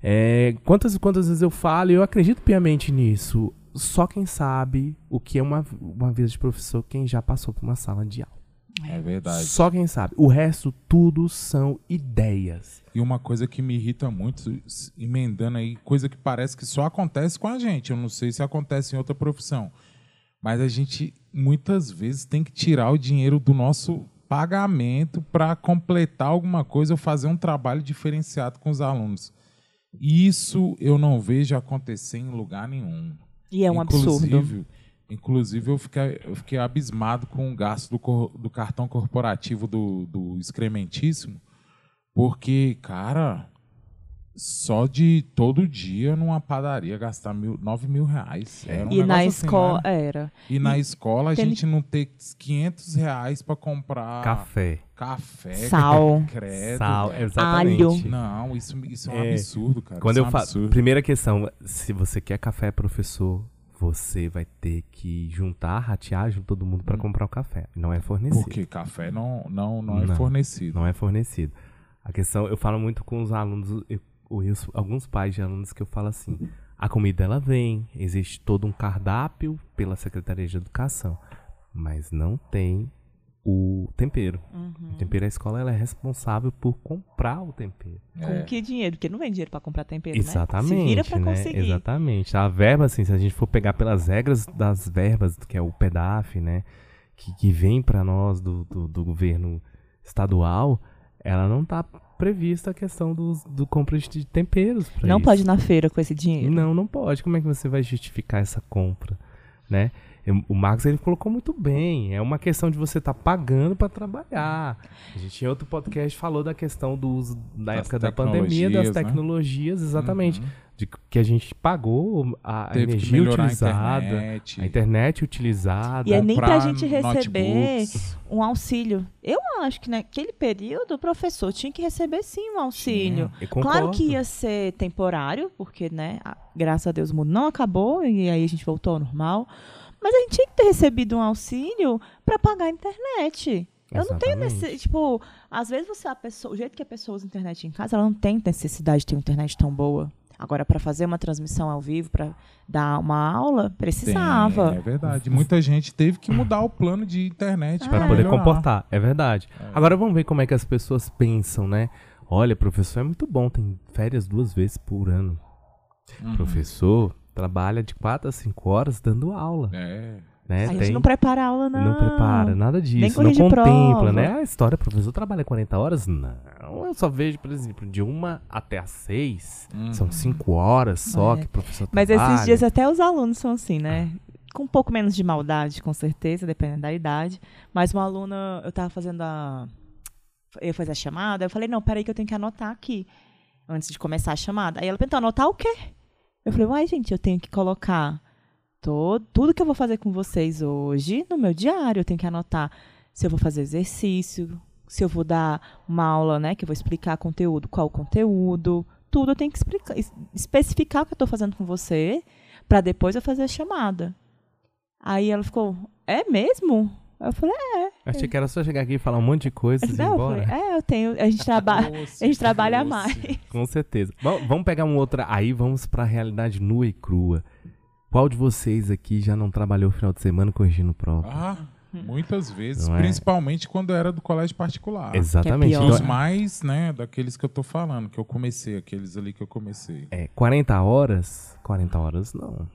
É, quantas, quantas vezes eu falo, e eu acredito piamente nisso, só quem sabe o que é uma, uma vida de professor, quem já passou por uma sala de aula. É verdade. Só quem sabe. O resto, tudo são ideias. E uma coisa que me irrita muito, emendando aí, coisa que parece que só acontece com a gente. Eu não sei se acontece em outra profissão. Mas a gente muitas vezes tem que tirar o dinheiro do nosso pagamento para completar alguma coisa ou fazer um trabalho diferenciado com os alunos. Isso eu não vejo acontecer em lugar nenhum. E é um inclusive, absurdo. Inclusive, eu fiquei, eu fiquei abismado com o gasto do, do cartão corporativo do, do excrementíssimo, porque, cara, só de todo dia numa padaria gastar mil, 9 mil reais. Era um e na escola assim, né? era. E, e na escola a gente não ter 500 reais para comprar café. Café, sal, credo, sal, exatamente. Alho. Não, isso, isso é um é, absurdo, cara. Quando isso eu é um falo, primeira questão, se você quer café, professor, você vai ter que juntar, ratear junto todo mundo para hum. comprar o café. Não é fornecido. Porque café não, não, não, não é fornecido. Não é fornecido. A questão, eu falo muito com os alunos, eu conheço alguns pais de alunos que eu falo assim: a comida ela vem, existe todo um cardápio pela Secretaria de Educação, mas não tem o tempero. Uhum. O tempero, a escola ela é responsável por comprar o tempero. Com é. que dinheiro? Porque não vem dinheiro para comprar tempero, Exatamente, né? Se vira pra né? conseguir. Exatamente. A verba, assim, se a gente for pegar pelas regras das verbas, que é o PEDAF, né? Que, que vem para nós do, do, do, governo estadual, ela não está prevista a questão do, do compra de temperos. Não isso. pode ir na feira com esse dinheiro. Não, não pode. Como é que você vai justificar essa compra, né? O Marcos ele colocou muito bem. É uma questão de você estar tá pagando para trabalhar. A gente em outro podcast falou da questão do uso da das época da pandemia, das né? tecnologias, né? exatamente. Uhum. De que a gente pagou a Teve energia utilizada, a internet. a internet utilizada. E é nem para a gente receber notebooks. um auxílio. Eu acho que naquele período o professor tinha que receber sim um auxílio. Claro que ia ser temporário, porque, né, graças a Deus o mundo não acabou e aí a gente voltou ao normal. Mas a gente tinha que ter recebido um auxílio para pagar a internet. Eu Exatamente. não tenho necessidade. Tipo, às vezes você, a pessoa, o jeito que a pessoa usa a internet em casa, ela não tem necessidade de ter uma internet tão boa. Agora, para fazer uma transmissão ao vivo, para dar uma aula, precisava. Tem, é verdade. Muita gente teve que mudar o plano de internet para poder comportar. É verdade. É. Agora vamos ver como é que as pessoas pensam, né? Olha, professor é muito bom, tem férias duas vezes por ano. Uhum. Professor trabalha de 4 a 5 horas dando aula. É. Né? A gente não prepara aula, não. Não prepara, nada disso. não contempla, prova. né? A história, professor trabalha 40 horas? Não. Eu só vejo, por exemplo, de uma até as seis. Uhum. São cinco horas só é. que o professor Mas trabalha. esses dias até os alunos são assim, né? Com um pouco menos de maldade, com certeza, dependendo da idade. Mas uma aluna, eu estava fazendo a eu fazer a chamada, eu falei, não, peraí que eu tenho que anotar aqui, antes de começar a chamada. Aí ela perguntou, anotar o quê? Eu falei, uai, gente, eu tenho que colocar todo, tudo que eu vou fazer com vocês hoje no meu diário. Eu tenho que anotar se eu vou fazer exercício, se eu vou dar uma aula, né, que eu vou explicar conteúdo, qual o conteúdo, tudo eu tenho que explicar, especificar o que eu estou fazendo com você, para depois eu fazer a chamada. Aí ela ficou, é mesmo? Eu falei, é. Achei que era só chegar aqui e falar um monte de coisas e ir embora. Falei, é, eu tenho. A gente, traba a gente trabalha mais. Com certeza. Bom, vamos pegar um outro. Aí vamos para a realidade nua e crua. Qual de vocês aqui já não trabalhou o final de semana corrigindo prova? Ah, muitas vezes. É? Principalmente quando era do colégio particular. Exatamente. É Os mais, né, daqueles que eu tô falando, que eu comecei, aqueles ali que eu comecei. É, 40 horas? 40 horas não.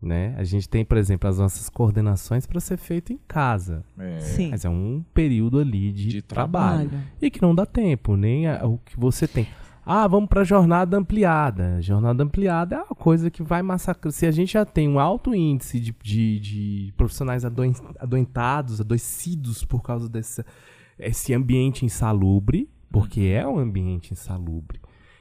Né? A gente tem, por exemplo, as nossas coordenações para ser feito em casa. É. Sim. Mas é um período ali de, De trabalho. trabalho. E que não dá tempo, nem a- o que você tem. Ah, vamos para jornada ampliada. Jornada ampliada é uma coisa que vai massacrar. Se a gente já tem um alto índice de, de, de profissionais adoen- adoentados, adoecidos por causa desse esse ambiente insalubre, porque Uhum. é um ambiente insalubre.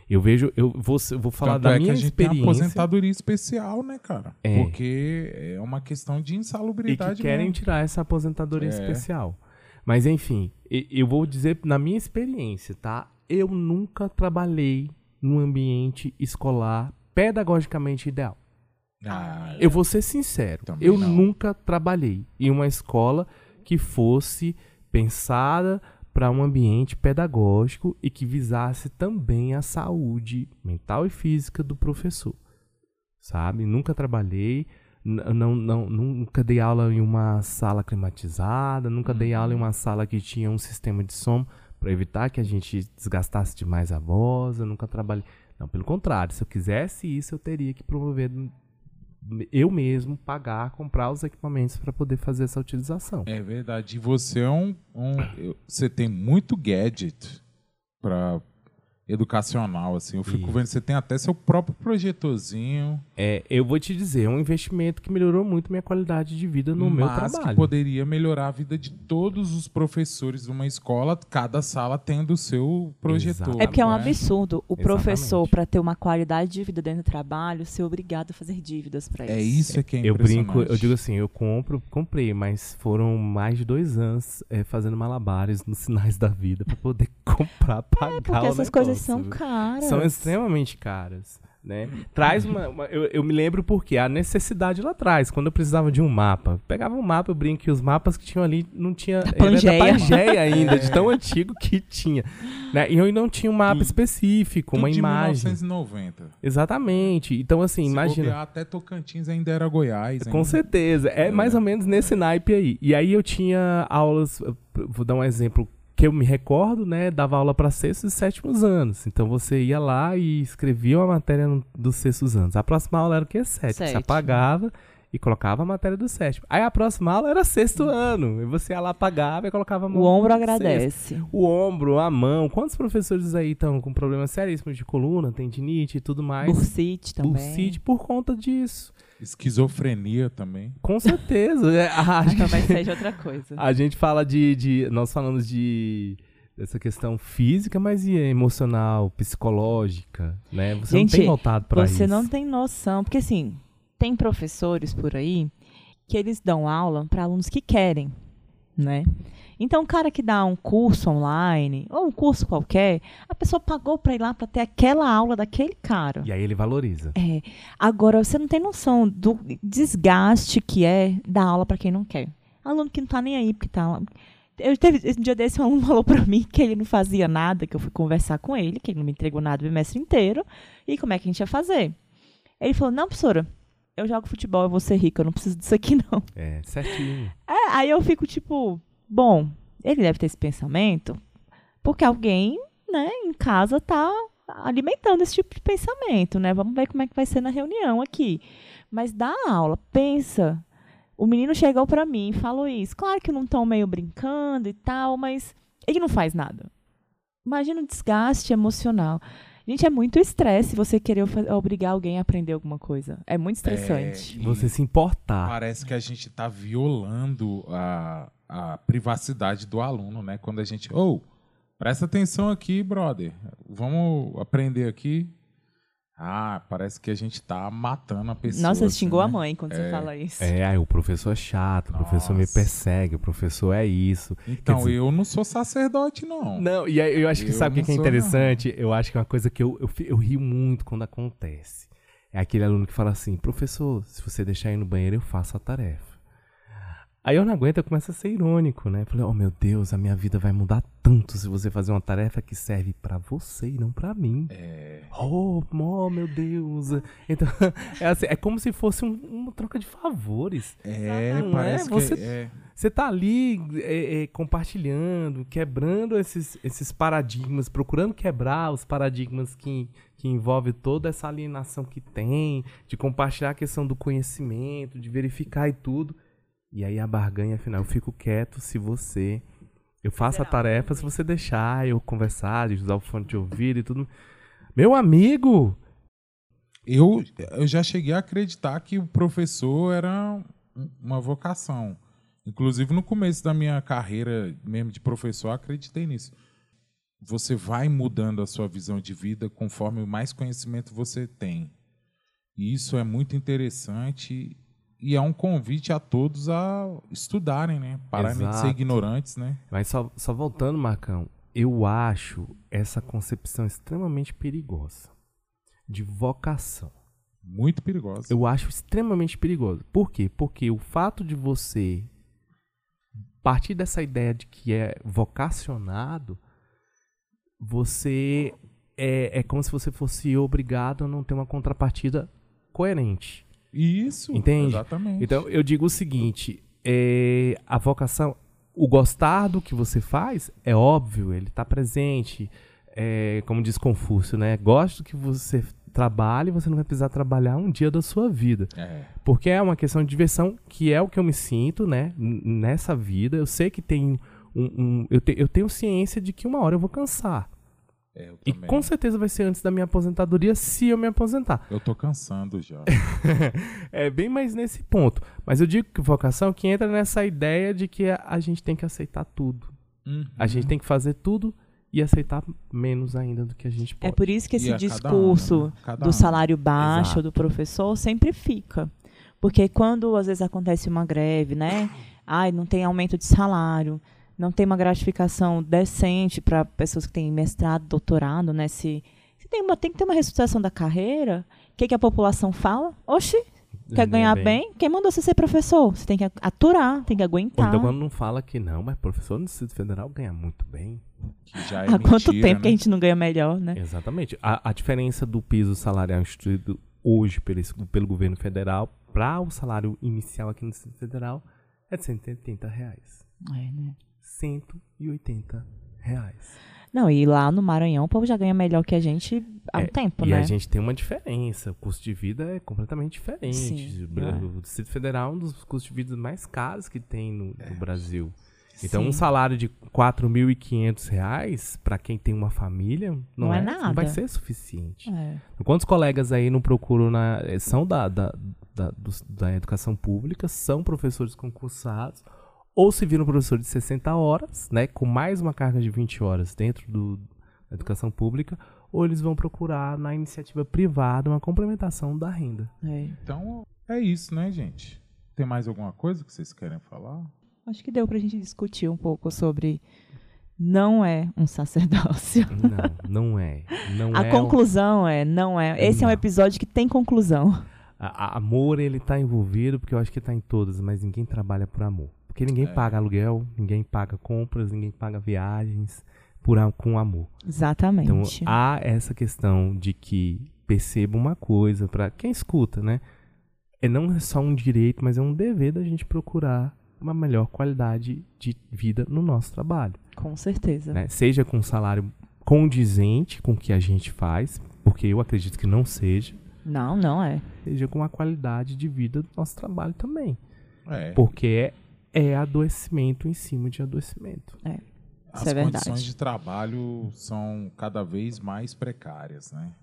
Eu vejo, eu vou, eu vou falar Tanto da é minha que a gente tem experiência. aposentadoria especial, né, cara? É. Porque é uma questão de e insalubridade que querem mesmo. tirar essa aposentadoria É. especial. Mas enfim, e- eu vou dizer na minha experiência, tá? Eu nunca trabalhei num ambiente escolar pedagogicamente ideal. Ah, Eu vou ser sincero, eu não. nunca trabalhei em uma escola que fosse pensada para um ambiente pedagógico e que visasse também a saúde mental e física do professor. Sabe? Nunca trabalhei, não, não, nunca dei aula em uma sala climatizada, nunca dei aula em uma sala que tinha um sistema de som para evitar que a gente desgastasse demais a voz. Eu nunca trabalhei. Não, pelo contrário, se eu quisesse isso, eu teria que promover eu mesmo pagar, comprar os equipamentos para poder fazer essa utilização. É verdade. E você é um. um- você tem muito gadget para educacional, assim. Eu fico Isso. vendo, você tem até seu próprio projetorzinho. É, eu vou te dizer, é um investimento que melhorou muito minha qualidade de vida no meu mas trabalho. que poderia melhorar a vida de todos os professores de uma escola, cada sala tendo o seu projetor. Exato. É porque é um não absurdo o Exatamente. professor, para ter uma qualidade de vida dentro do trabalho, ser obrigado a fazer dívidas para É isso. isso é que é Eu brinco, eu digo assim, eu compro, comprei, mas foram mais de dois anos é, fazendo malabares nos sinais da vida para poder comprar, pagar É porque o essas coisas são caras. São extremamente caras. Né? Traz uma. uma- eu, eu me lembro porque a necessidade lá atrás, quando eu precisava de um mapa. Pegava um mapa, eu brinco que os mapas que tinham ali não tinha. era Pangeia. da Pangeia ainda, de tão antigo que tinha. Né? E eu não tinha um mapa Tudo- específico, Tudo uma de imagem. 1990. Exatamente. Então, assim, Se imagina. bobear, até Tocantins ainda era Goiás. Com ainda. certeza. É mais ou menos nesse naipe aí. E aí eu tinha aulas, vou dar um exemplo que eu me recordo, né? Dava aula para sextos e sétimos anos. Então você ia lá e escrevia uma matéria dos sextos anos. A próxima aula era o quê? Sétimo. Você Sétimo. apagava e colocava a matéria do sétimo. Aí a próxima aula era sexto ano. E você ia lá, apagava e colocava a mão O ombro no sexto. agradece. O ombro, a mão. Quantos professores aí estão com problemas seríssimos de coluna, tendinite e tudo mais? Bursite também. Bursite por conta disso. Esquizofrenia também. Com certeza. É, a- Mas talvez seja outra coisa. A gente fala de, de- Nós falamos de. dessa questão física, mas e emocional, psicológica, né? Você Gente, não tem voltado pra isso. Você não tem noção. Porque, assim, tem professores por aí que eles dão aula para alunos que querem, né? Então, o cara que dá um curso online, ou um curso qualquer, a pessoa pagou para ir lá para ter aquela aula daquele cara. E aí ele valoriza. É. Agora, você não tem noção do desgaste que é dar aula para quem não quer. Aluno que não tá nem aí, porque tá lá. Eu teve, um dia desse, um aluno falou para mim que ele não fazia nada, que eu fui conversar com ele, que ele não me entregou nada o bimestre inteiro, e como é que a gente ia fazer. Ele falou, não, professora, eu jogo futebol, eu vou ser rico, eu não preciso disso aqui, não. É, certinho. É, aí eu fico tipo, bom, ele deve ter esse pensamento porque alguém, né, em casa tá alimentando esse tipo de pensamento, né? Vamos ver como é que vai ser na reunião aqui. Mas dá aula, pensa. O menino chegou pra mim e falou isso. Claro que não estão meio brincando e tal, mas ele não faz nada. Imagina o desgaste emocional. Gente, é muito estresse você querer obrigar alguém a aprender alguma coisa. É muito estressante. É, e Você se importar. Parece que a gente está violando a, a privacidade do aluno, né? Quando a gente. Ou, Presta atenção aqui, brother. Vamos aprender aqui. Ah, parece que a gente tá matando a pessoa. Nossa, assim, xingou né? a mãe quando você É. fala isso. É, aí o professor é chato, o professor me Nossa. persegue, o professor é isso. Então, dizer- eu não sou sacerdote, não. Não, e aí eu acho que Eu sabe o que não que é interessante? Eu acho que é uma coisa que eu, eu, eu rio muito quando acontece. É aquele aluno que fala assim, professor, se você deixar ir no banheiro, eu faço a tarefa. Aí eu não aguento, eu começo a ser irônico, né? Falei, oh meu Deus, a minha vida vai mudar tanto se você fazer uma tarefa que serve pra você e não pra mim. É. Oh, oh, meu Deus. Então, é, assim, é como se fosse um- uma troca de favores. É, Não é? parece Você- que é. Você tá ali é, é, compartilhando, quebrando esses, esses paradigmas, procurando quebrar os paradigmas que, que envolvem toda essa alienação que tem, de compartilhar a questão do conhecimento, de verificar e tudo. E aí a barganha final, eu fico quieto se você. Eu faço a tarefa se você deixar eu conversar, de usar o fone de ouvido e tudo. Meu amigo! Eu, eu já cheguei a acreditar que o professor era um- uma vocação. Inclusive, no começo da minha carreira mesmo de professor, eu acreditei nisso. Você vai mudando a sua visão de vida conforme mais conhecimento você tem. E isso é muito interessante e é um convite a todos a estudarem, né? Pararem de ser Exato. ignorantes, né? Mas só, só voltando, Marcão, eu acho essa concepção extremamente perigosa de vocação. Muito perigoso. Eu acho extremamente perigoso. Por quê? Porque o fato de você partir dessa ideia de que é vocacionado, você é, é como se você fosse obrigado a não ter uma contrapartida coerente. Isso, Entende? exatamente. Então, eu digo o seguinte: é, a vocação, o gostar do que você faz, é óbvio, ele está presente. É, como diz Confúcio, né? Gosto que você trabalhe, você não vai precisar trabalhar um dia da sua vida. É. Porque é uma questão de diversão, que é o que eu me sinto, né? Nessa vida. Eu sei que tem um. um- eu, te- eu tenho ciência de que uma hora eu vou cansar. É, E com certeza vai ser antes da minha aposentadoria, se eu me aposentar. Eu tô cansando já. é bem mais nesse ponto. Mas eu digo que vocação que entra nessa ideia de que a, gente tem que aceitar tudo. A gente tem que fazer tudo e aceitar menos ainda do que a gente É pode. por isso que esse a cada discurso ano, né? Do ano. salário baixo Exato. do professor sempre fica. Porque quando às vezes acontece uma greve, né? Ai, não tem aumento de salário, não tem uma gratificação decente para pessoas que têm mestrado, doutorado, né? Se, se tem, uma, tem que ter uma ressuscitação da carreira, o que, que a população fala? Oxi, quer ganhar bem. Quem mandou você ser professor? Você tem que aturar, tem que Ou aguentar. então quando não fala que não, mas professor no Distrito Federal ganha muito bem. É Há quanto mentira, tempo que a né? gente não ganha melhor, né? Exatamente. A, a diferença do piso salarial instituído hoje pelo, pelo governo federal para o salário inicial aqui no Distrito Federal é de 180 reais. É, né? 180 reais. Não, e lá no Maranhão o povo já ganha melhor que a gente há um É, tempo, e né? a gente tem uma diferença. O custo de vida é completamente diferente. Sim, o, é. o Distrito Federal é um dos custos de vida mais caros que tem no, no Brasil. Então, Sim. um salário de 4.500 reais para quem tem uma família não, Não é Não vai nada. ser suficiente. É. Quantos colegas aí não procuram na. são da, da, da, dos- da educação pública, são professores concursados, ou se viram professor de 60 horas, né? Com mais uma carga de 20 horas dentro do, da educação pública, ou eles vão procurar na iniciativa privada uma complementação da renda. É. Então, é isso, né, gente? Tem mais alguma coisa que vocês querem falar? Acho que deu pra gente discutir um pouco sobre não é um sacerdócio. Não, não é. Não A é. um- conclusão é, não é. Esse é um Não. episódio que tem conclusão. A, a- amor, ele tá envolvido, porque eu acho que tá em todas, mas ninguém trabalha por amor. Porque ninguém É. paga aluguel, ninguém paga compras, ninguém paga viagens por, com amor. Exatamente. Então há essa questão de que perceba uma coisa para quem escuta, né? É não é só um direito, mas é um dever da gente procurar uma melhor qualidade de vida no nosso trabalho, Com certeza. né? Seja com um salário condizente com o que a gente faz, porque eu acredito que não seja, Não, não é. seja com a qualidade de vida do nosso trabalho também, É. porque é, é adoecimento em cima de adoecimento. As Isso é condições verdade. de trabalho são cada vez mais precárias, né?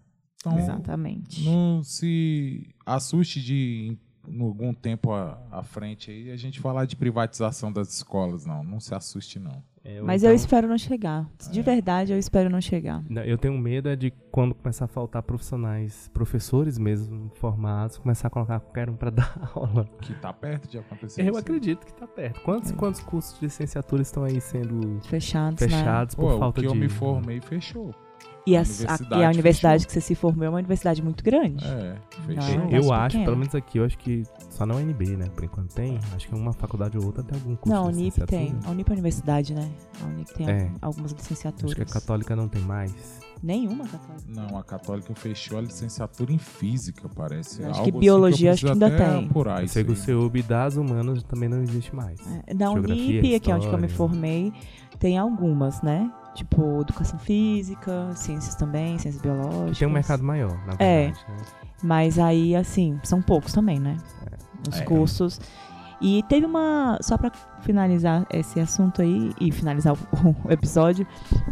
Então, Exatamente. não se assuste de, em algum tempo à, à frente aí, a gente falar de privatização das escolas, não. Não se assuste, não. É, Mas então- eu espero não chegar. De verdade, eu espero não chegar. Eu tenho medo é de quando começar a faltar profissionais, professores mesmo formados, começar a colocar qualquer um para dar aula. Que tá perto de acontecer. Eu isso. acredito que tá perto. Quantos, É. quantos cursos de licenciatura estão aí sendo Fechados, né? fechados Pô, por o falta que de. eu me formei fechou. E a, a- Universidade e a universidade que você se formou é uma universidade muito grande. É, Não, fechou. é Eu acho, pequena. pelo menos aqui, eu acho que só na UNB, né? Por enquanto tem. Acho que uma faculdade ou outra tem algum curso Não, a de Unip tem. A Unip é universidade, né? A Unip tem É. algumas licenciaturas. Acho que a católica não tem mais. Nenhuma católica. Não, a Católica fechou a licenciatura em Física, parece. Acho Algo que assim biologia eu acho que ainda tem. apurar Eu isso sei que o. CEUB das humanas também não existe mais. É, Na Geografia, Unip, que é onde que eu me formei, tem algumas, né? Tipo, educação física, ciências também, ciências biológicas. Que tem um mercado maior, na É. verdade. né? Mas aí, assim, são poucos também, né? Os É. cursos. E teve uma. Só pra finalizar esse assunto aí e finalizar o, episódio.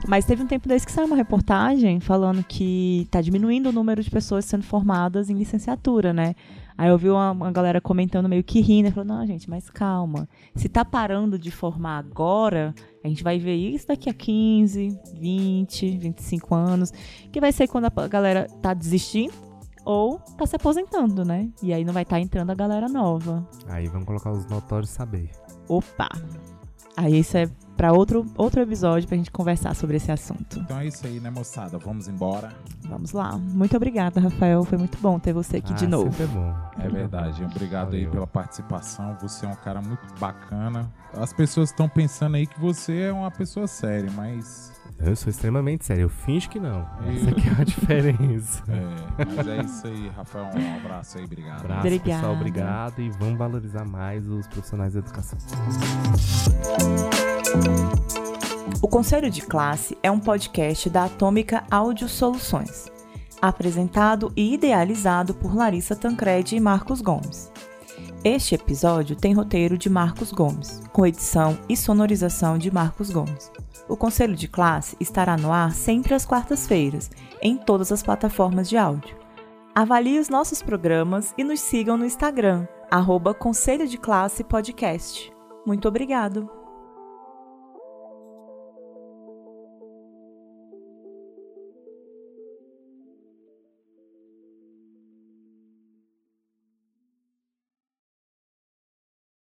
Mas teve um tempo desse que saiu uma reportagem falando que tá diminuindo o número de pessoas sendo formadas em licenciatura, né? Aí eu vi uma, uma galera comentando meio que rindo, falou, não, gente, mas calma. Se tá parando de formar agora, a gente vai ver isso daqui a 15, 20, 25 anos, que vai ser quando a galera tá desistindo ou tá se aposentando, né? E aí não vai estar entrando a galera nova. Aí vamos colocar os notórios saber. Opa! Aí isso é pra outro, outro episódio pra gente conversar sobre esse assunto. Então é isso aí, né, moçada? Vamos embora. Vamos lá. Muito obrigada, Rafael. Foi muito bom ter você aqui de Ah, novo. Sempre é bom. É verdade. Obrigado aí Valeu. pela participação. Você é um cara muito bacana. As pessoas estão pensando aí que você é uma pessoa séria, mas. Eu sou extremamente sério. Eu finjo que não. Essa aqui é a diferença. É, mas é isso aí, Rafael. Um abraço aí, obrigado. Abraço, Obrigada. pessoal. Obrigado. E vamos valorizar mais os profissionais da educação. O Conselho de Classe é um podcast da Atômica Áudio Soluções, apresentado e idealizado por Larissa Tancredi e Marcos Gomes. Este episódio tem roteiro de Marcos Gomes, com edição e sonorização de Marcos Gomes. O Conselho de Classe estará no ar sempre às quartas-feiras, em todas as plataformas de áudio. Avalie os nossos programas e nos sigam no Instagram, arroba Conselho de Classe Podcast. Muito obrigado!